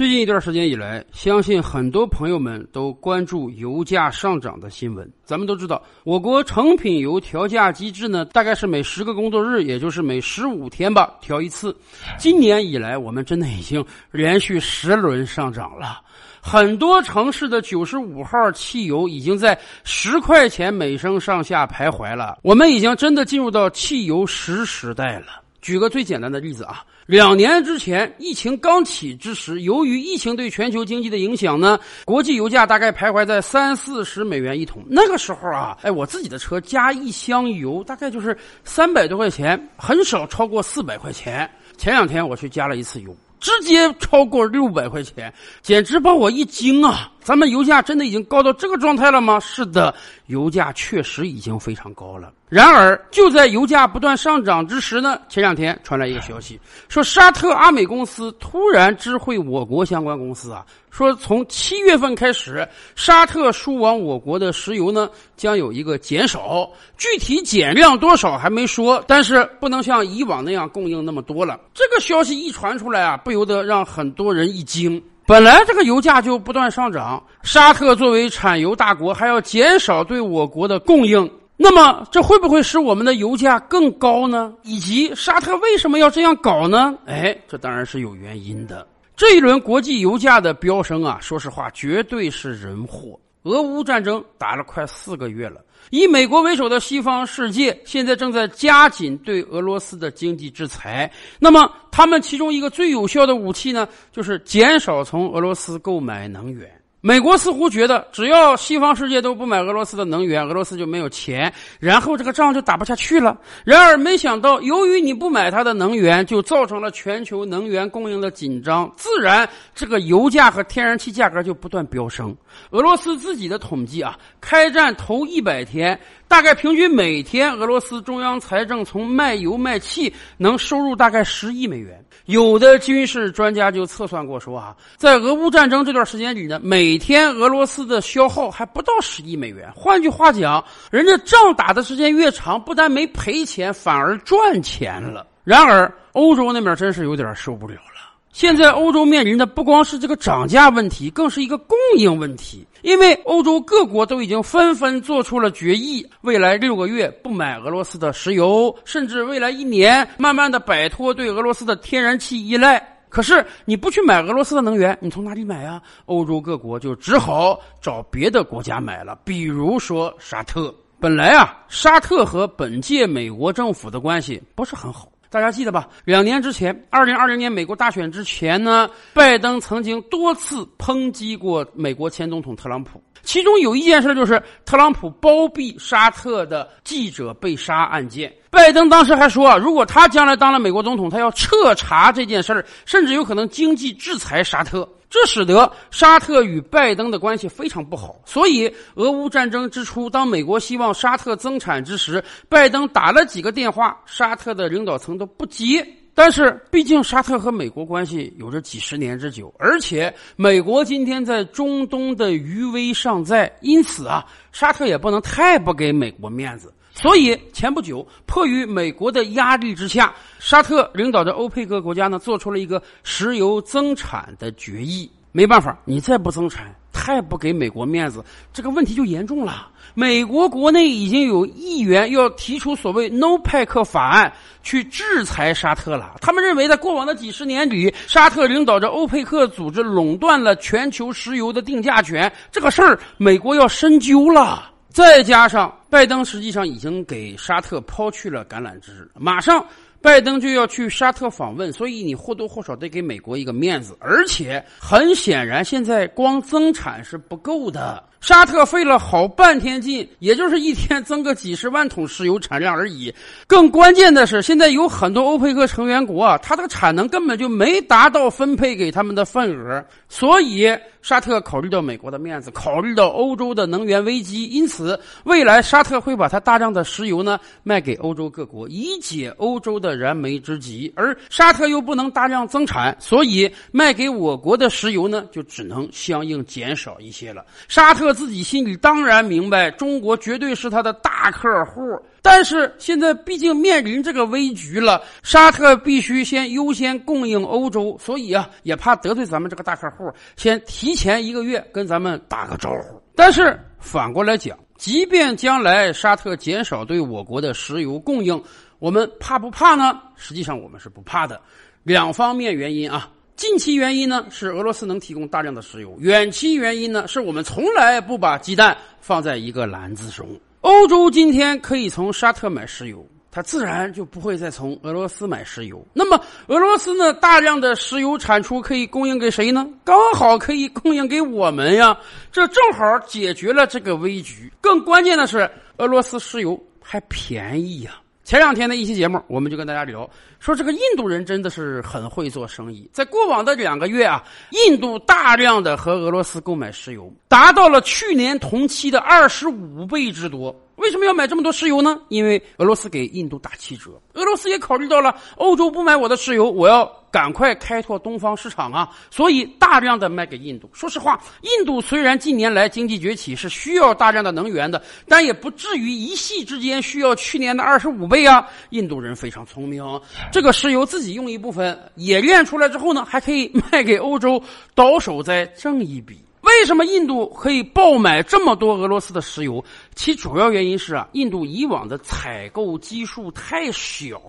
最近一段时间以来，相信很多朋友们都关注油价上涨的新闻。咱们都知道，我国成品油调价机制呢，大概是每十个工作日，也就是每十五天吧，调一次。今年以来，我们真的已经连续十轮上涨了。很多城市的九十五号汽油已经在十块钱每升上下徘徊了。我们已经真的进入到汽油十时代了。举个最简单的例子啊。两年之前，疫情刚起之时，由于疫情对全球经济的影响呢，国际油价大概徘徊在三四十美元一桶。那个时候啊，哎，我自己的车加一箱油大概就是三百多块钱，很少超过四百块钱。前两天我去加了一次油。直接超过六百块钱，简直把我一惊啊！咱们油价真的已经高到这个状态了吗？是的，油价确实已经非常高了。然而，就在油价不断上涨之时呢，前两天传来一个消息，说沙特阿美公司突然知会我国相关公司啊，说从七月份开始，沙特输往我国的石油呢将有一个减少，具体减量多少还没说，但是不能像以往那样供应那么多了。这个消息一传出来啊，不由得让很多人一惊。本来这个油价就不断上涨，沙特作为产油大国，还要减少对我国的供应。那么，这会不会使我们的油价更高呢？以及沙特为什么要这样搞呢？哎，这当然是有原因的。这一轮国际油价的飙升啊，说实话，绝对是人祸。俄乌战争打了快四个月了，以美国为首的西方世界现在正在加紧对俄罗斯的经济制裁。那么，他们其中一个最有效的武器呢，就是减少从俄罗斯购买能源。美国似乎觉得，只要西方世界都不买俄罗斯的能源，俄罗斯就没有钱，然后这个仗就打不下去了。然而，没想到，由于你不买它的能源，就造成了全球能源供应的紧张，自然这个油价和天然气价格就不断飙升。俄罗斯自己的统计啊，开战头一百天。大概平均每天，俄罗斯中央财政从卖油卖气能收入大概十亿美元。有的军事专家就测算过说啊，在俄乌战争这段时间里呢，每天俄罗斯的消耗还不到十亿美元。换句话讲，人家仗打的时间越长，不但没赔钱，反而赚钱了。然而，欧洲那边真是有点受不了了。现在欧洲面临的不光是这个涨价问题，更是一个供应问题。因为欧洲各国都已经纷纷做出了决议，未来六个月不买俄罗斯的石油，甚至未来一年慢慢的摆脱对俄罗斯的天然气依赖。可是你不去买俄罗斯的能源，你从哪里买啊？欧洲各国就只好找别的国家买了，比如说沙特。本来啊，沙特和本届美国政府的关系不是很好。大家记得吧？两年之前，二零二零年美国大选之前呢，拜登曾经多次抨击过美国前总统特朗普。其中有一件事就是特朗普包庇沙特的记者被杀案件。拜登当时还说啊，如果他将来当了美国总统，他要彻查这件事儿，甚至有可能经济制裁沙特。这使得沙特与拜登的关系非常不好，所以俄乌战争之初，当美国希望沙特增产之时，拜登打了几个电话，沙特的领导层都不接。但是，毕竟沙特和美国关系有着几十年之久，而且美国今天在中东的余威尚在，因此啊，沙特也不能太不给美国面子。所以前不久，迫于美国的压力之下，沙特领导的欧佩克国家呢，做出了一个石油增产的决议。没办法，你再不增产，太不给美国面子，这个问题就严重了。美国国内已经有议员要提出所谓 “No 派克法案”去制裁沙特了。他们认为，在过往的几十年里，沙特领导着欧佩克组织垄断了全球石油的定价权，这个事儿美国要深究了。再加上拜登实际上已经给沙特抛去了橄榄枝，马上拜登就要去沙特访问，所以你或多或少得给美国一个面子。而且很显然，现在光增产是不够的。沙特费了好半天劲，也就是一天增个几十万桶石油产量而已。更关键的是，现在有很多欧佩克成员国啊，它的产能根本就没达到分配给他们的份额。所以，沙特考虑到美国的面子，考虑到欧洲的能源危机，因此未来沙特会把它大量的石油呢卖给欧洲各国，以解欧洲的燃眉之急。而沙特又不能大量增产，所以卖给我国的石油呢就只能相应减少一些了。沙特。自己心里当然明白，中国绝对是他的大客户。但是现在毕竟面临这个危局了，沙特必须先优先供应欧洲，所以啊，也怕得罪咱们这个大客户，先提前一个月跟咱们打个招呼。但是反过来讲，即便将来沙特减少对我国的石油供应，我们怕不怕呢？实际上我们是不怕的，两方面原因啊。近期原因呢是俄罗斯能提供大量的石油，远期原因呢是我们从来不把鸡蛋放在一个篮子中。欧洲今天可以从沙特买石油，它自然就不会再从俄罗斯买石油。那么俄罗斯呢？大量的石油产出可以供应给谁呢？刚好可以供应给我们呀！这正好解决了这个危局。更关键的是，俄罗斯石油还便宜呀。前两天的一期节目，我们就跟大家聊说，这个印度人真的是很会做生意。在过往的两个月啊，印度大量的和俄罗斯购买石油，达到了去年同期的二十五倍之多。为什么要买这么多石油呢？因为俄罗斯给印度打七折，俄罗斯也考虑到了欧洲不买我的石油，我要赶快开拓东方市场啊，所以大量的卖给印度。说实话，印度虽然近年来经济崛起，是需要大量的能源的，但也不至于一夕之间需要去年的二十五倍啊。印度人非常聪明，这个石油自己用一部分，冶炼出来之后呢，还可以卖给欧洲，到手再挣一笔。为什么印度可以爆买这么多俄罗斯的石油？其主要原因是啊，印度以往的采购基数太小，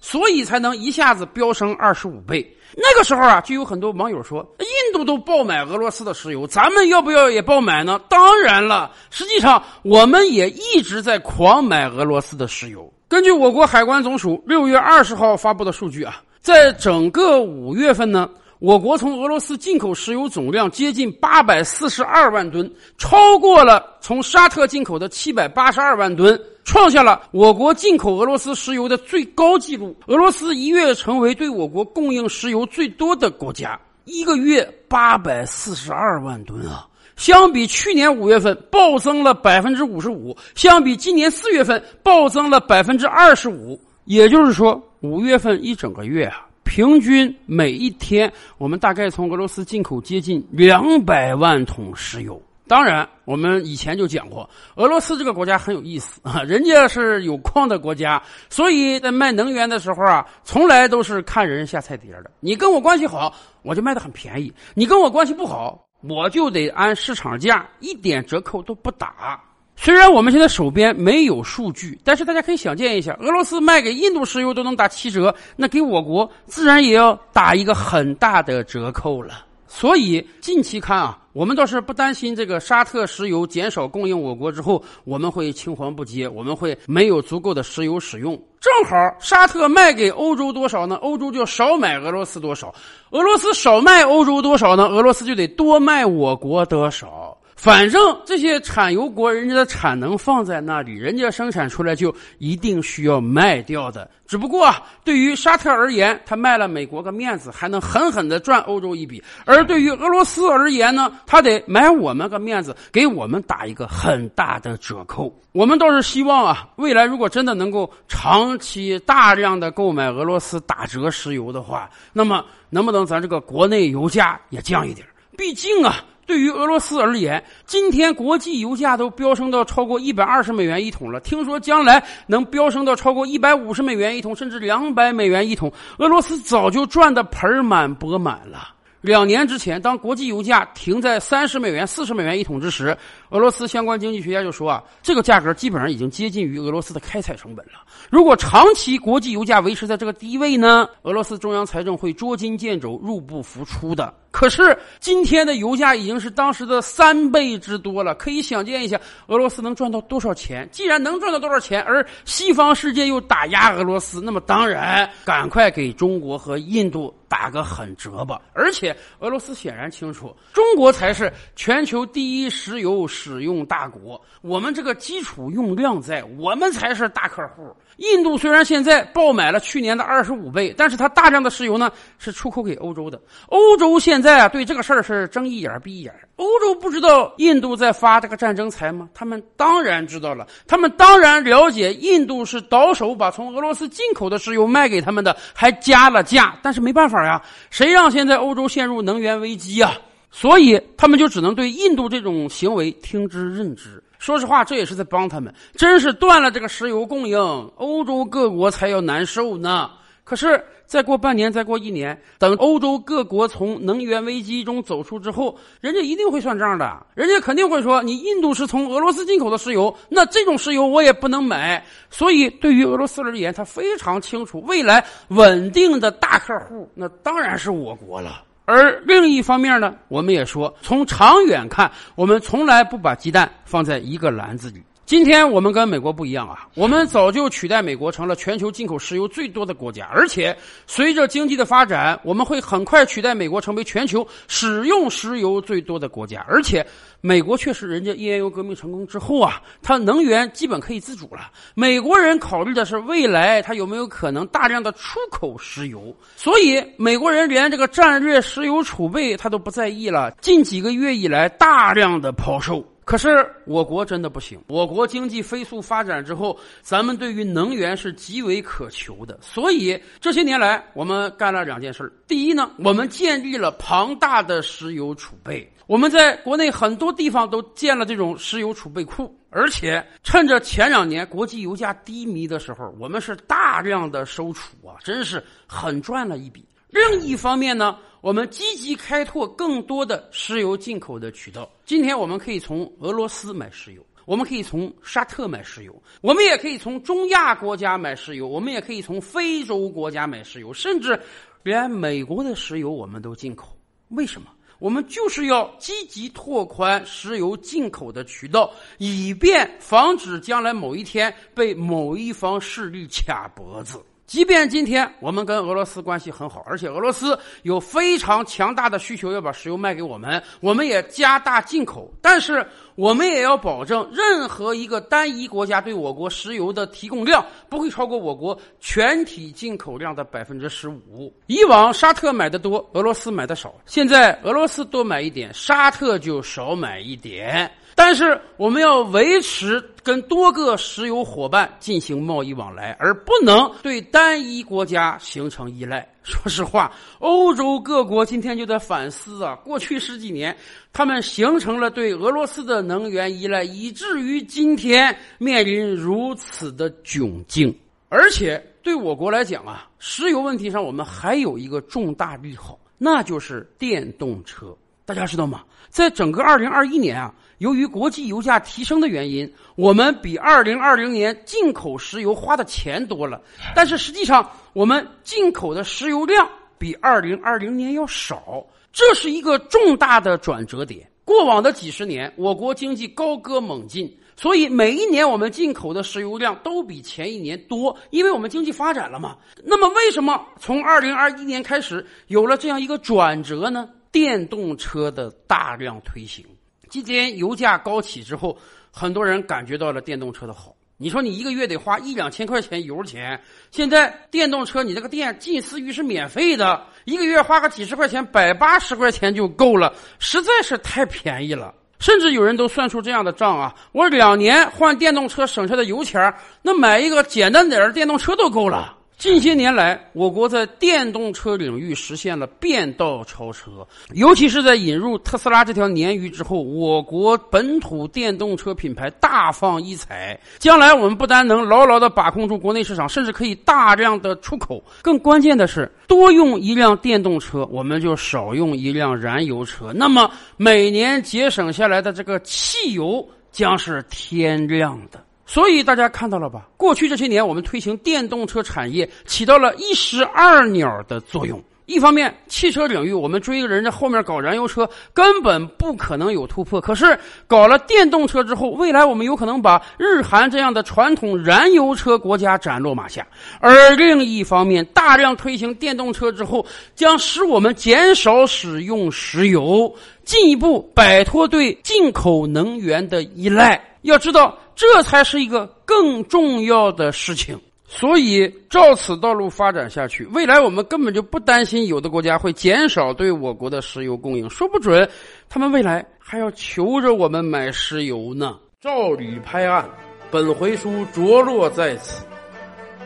所以才能一下子飙升二十五倍。那个时候啊，就有很多网友说，印度都爆买俄罗斯的石油，咱们要不要也爆买呢？当然了，实际上我们也一直在狂买俄罗斯的石油。根据我国海关总署六月二十号发布的数据啊，在整个五月份呢。我国从俄罗斯进口石油总量接近八百四十二万吨，超过了从沙特进口的七百八十二万吨，创下了我国进口俄罗斯石油的最高纪录。俄罗斯一跃成为对我国供应石油最多的国家，一个月八百四十二万吨啊！相比去年五月份暴增了百分之五十五，相比今年四月份暴增了百分之二十五。也就是说，五月份一整个月啊。平均每一天，我们大概从俄罗斯进口接近两百万桶石油。当然，我们以前就讲过，俄罗斯这个国家很有意思啊，人家是有矿的国家，所以在卖能源的时候啊，从来都是看人下菜碟的。你跟我关系好，我就卖的很便宜；你跟我关系不好，我就得按市场价一点折扣都不打。虽然我们现在手边没有数据，但是大家可以想见一下，俄罗斯卖给印度石油都能打七折，那给我国自然也要打一个很大的折扣了。所以近期看啊，我们倒是不担心这个沙特石油减少供应我国之后，我们会青黄不接，我们会没有足够的石油使用。正好沙特卖给欧洲多少呢？欧洲就少买俄罗斯多少；俄罗斯少卖欧洲多少呢？俄罗斯就得多卖我国多少。反正这些产油国，人家的产能放在那里，人家生产出来就一定需要卖掉的。只不过啊，对于沙特而言，他卖了美国个面子，还能狠狠的赚欧洲一笔；而对于俄罗斯而言呢，他得买我们个面子，给我们打一个很大的折扣。我们倒是希望啊，未来如果真的能够长期大量的购买俄罗斯打折石油的话，那么能不能咱这个国内油价也降一点？毕竟啊。对于俄罗斯而言，今天国际油价都飙升到超过一百二十美元一桶了。听说将来能飙升到超过一百五十美元一桶，甚至两百美元一桶。俄罗斯早就赚得盆满钵满了。两年之前，当国际油价停在三十美元、四十美元一桶之时，俄罗斯相关经济学家就说啊，这个价格基本上已经接近于俄罗斯的开采成本了。如果长期国际油价维持在这个低位呢，俄罗斯中央财政会捉襟见肘、入不敷出的。可是今天的油价已经是当时的三倍之多了，可以想见一下俄罗斯能赚到多少钱。既然能赚到多少钱，而西方世界又打压俄罗斯，那么当然赶快给中国和印度。打个狠折吧！而且俄罗斯显然清楚，中国才是全球第一石油使用大国，我们这个基础用量在，我们才是大客户。印度虽然现在爆买了去年的二十五倍，但是它大量的石油呢是出口给欧洲的。欧洲现在啊对这个事儿是睁一眼闭一眼。欧洲不知道印度在发这个战争财吗？他们当然知道了，他们当然了解印度是倒手把从俄罗斯进口的石油卖给他们的，还加了价。但是没办法呀，谁让现在欧洲陷入能源危机啊？所以他们就只能对印度这种行为听之任之。说实话，这也是在帮他们。真是断了这个石油供应，欧洲各国才要难受呢。可是再过半年，再过一年，等欧洲各国从能源危机中走出之后，人家一定会算账的。人家肯定会说：“你印度是从俄罗斯进口的石油，那这种石油我也不能买。”所以，对于俄罗斯而言，他非常清楚，未来稳定的大客户那当然是我国了。而另一方面呢，我们也说，从长远看，我们从来不把鸡蛋放在一个篮子里。今天我们跟美国不一样啊，我们早就取代美国成了全球进口石油最多的国家，而且随着经济的发展，我们会很快取代美国成为全球使用石油最多的国家。而且，美国确实人家页岩油革命成功之后啊，它能源基本可以自主了。美国人考虑的是未来它有没有可能大量的出口石油，所以美国人连这个战略石油储备他都不在意了。近几个月以来，大量的抛售。可是我国真的不行，我国经济飞速发展之后，咱们对于能源是极为渴求的，所以这些年来我们干了两件事第一呢，我们建立了庞大的石油储备，我们在国内很多地方都建了这种石油储备库，而且趁着前两年国际油价低迷的时候，我们是大量的收储啊，真是很赚了一笔。另一方面呢，我们积极开拓更多的石油进口的渠道。今天我们可以从俄罗斯买石油，我们可以从沙特买石油，我们也可以从中亚国家买石油，我们也可以从非洲国家买石油，甚至连美国的石油我们都进口。为什么？我们就是要积极拓宽石油进口的渠道，以便防止将来某一天被某一方势力卡脖子。即便今天我们跟俄罗斯关系很好，而且俄罗斯有非常强大的需求要把石油卖给我们，我们也加大进口，但是我们也要保证任何一个单一国家对我国石油的提供量不会超过我国全体进口量的百分之十五。以往沙特买的多，俄罗斯买的少，现在俄罗斯多买一点，沙特就少买一点。但是我们要维持跟多个石油伙伴进行贸易往来，而不能对单一国家形成依赖。说实话，欧洲各国今天就在反思啊，过去十几年他们形成了对俄罗斯的能源依赖，以至于今天面临如此的窘境。而且对我国来讲啊，石油问题上我们还有一个重大利好，那就是电动车。大家知道吗？在整个二零二一年啊。由于国际油价提升的原因，我们比二零二零年进口石油花的钱多了，但是实际上我们进口的石油量比二零二零年要少，这是一个重大的转折点。过往的几十年，我国经济高歌猛进，所以每一年我们进口的石油量都比前一年多，因为我们经济发展了嘛。那么，为什么从二零二一年开始有了这样一个转折呢？电动车的大量推行。今天油价高起之后，很多人感觉到了电动车的好。你说你一个月得花一两千块钱油钱，现在电动车你这个电近似于是免费的，一个月花个几十块钱、百八十块钱就够了，实在是太便宜了。甚至有人都算出这样的账啊，我两年换电动车省下的油钱，那买一个简单点的电动车都够了。近些年来，我国在电动车领域实现了变道超车，尤其是在引入特斯拉这条鲶鱼之后，我国本土电动车品牌大放异彩。将来我们不单能牢牢的把控住国内市场，甚至可以大量的出口。更关键的是，多用一辆电动车，我们就少用一辆燃油车。那么每年节省下来的这个汽油将是天量的。所以大家看到了吧？过去这些年，我们推行电动车产业，起到了一石二鸟的作用。一方面，汽车领域我们追一个人家后面搞燃油车，根本不可能有突破。可是搞了电动车之后，未来我们有可能把日韩这样的传统燃油车国家斩落马下。而另一方面，大量推行电动车之后，将使我们减少使用石油，进一步摆脱对进口能源的依赖。要知道。这才是一个更重要的事情，所以照此道路发展下去，未来我们根本就不担心有的国家会减少对我国的石油供应，说不准他们未来还要求着我们买石油呢。照吕拍案，本回书着落在此。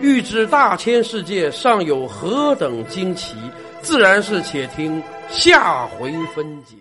欲知大千世界尚有何等惊奇，自然是且听下回分解。